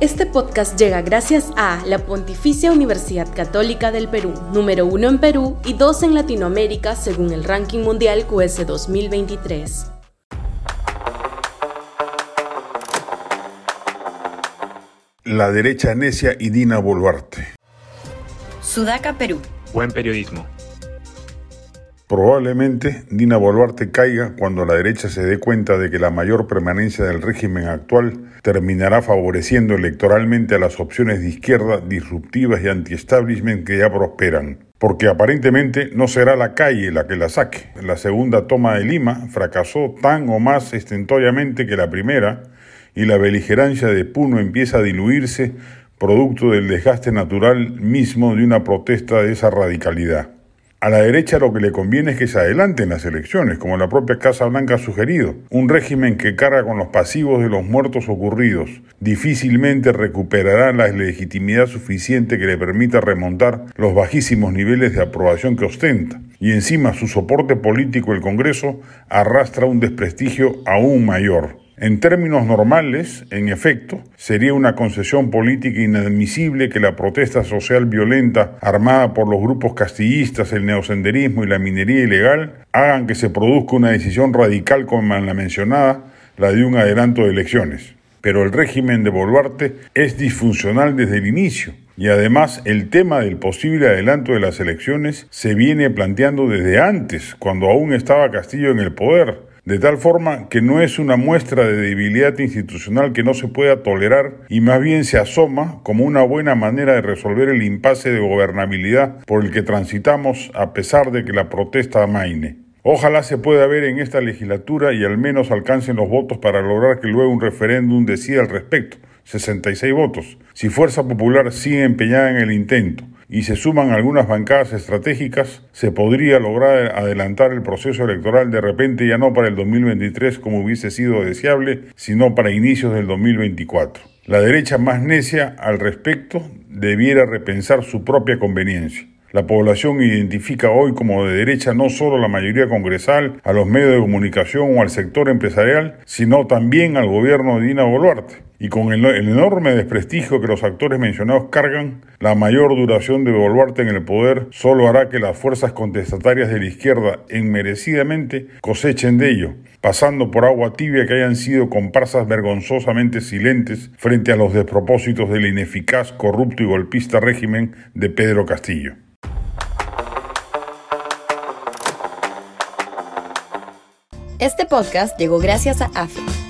Este podcast llega gracias a la Pontificia Universidad Católica del Perú, número uno en Perú y dos en Latinoamérica según el ranking mundial QS 2023. La derecha necia y Dina Boluarte. Sudaca, Perú. Buen periodismo. Probablemente Dina Boluarte caiga cuando la derecha se dé cuenta de que la mayor permanencia del régimen actual terminará favoreciendo electoralmente a las opciones de izquierda disruptivas y anti-establishment que ya prosperan. Porque aparentemente no será la calle la que la saque. La segunda toma de Lima fracasó tan o más estentoriamente que la primera y la beligerancia de Puno empieza a diluirse producto del desgaste natural mismo de una protesta de esa radicalidad. A la derecha lo que le conviene es que se adelanten las elecciones, como la propia Casa Blanca ha sugerido. Un régimen que carga con los pasivos de los muertos ocurridos difícilmente recuperará la legitimidad suficiente que le permita remontar los bajísimos niveles de aprobación que ostenta. Y encima su soporte político, el Congreso, arrastra un desprestigio aún mayor. En términos normales, en efecto, sería una concesión política inadmisible que la protesta social violenta armada por los grupos castillistas, el neosenderismo y la minería ilegal hagan que se produzca una decisión radical como la mencionada, la de un adelanto de elecciones. Pero el régimen de Boluarte es disfuncional desde el inicio. Y además el tema del posible adelanto de las elecciones se viene planteando desde antes, cuando aún estaba Castillo en el poder de tal forma que no es una muestra de debilidad institucional que no se pueda tolerar y más bien se asoma como una buena manera de resolver el impasse de gobernabilidad por el que transitamos a pesar de que la protesta amaine. Ojalá se pueda ver en esta legislatura y al menos alcancen los votos para lograr que luego un referéndum decida al respecto. 66 votos. Si Fuerza Popular sigue empeñada en el intento y se suman algunas bancadas estratégicas, se podría lograr adelantar el proceso electoral de repente ya no para el 2023 como hubiese sido deseable, sino para inicios del 2024. La derecha más necia al respecto debiera repensar su propia conveniencia. La población identifica hoy como de derecha no solo la mayoría congresal, a los medios de comunicación o al sector empresarial, sino también al gobierno de Dina Boluarte y con el, enorme desprestigio que los actores mencionados cargan, la mayor duración de Boluarte en el poder solo hará que las fuerzas contestatarias de la izquierda enmerecidamente cosechen de ello, pasando por agua tibia que hayan sido comparsas vergonzosamente silentes frente a los despropósitos del ineficaz, corrupto y golpista régimen de Pedro Castillo. Este podcast llegó gracias a AFE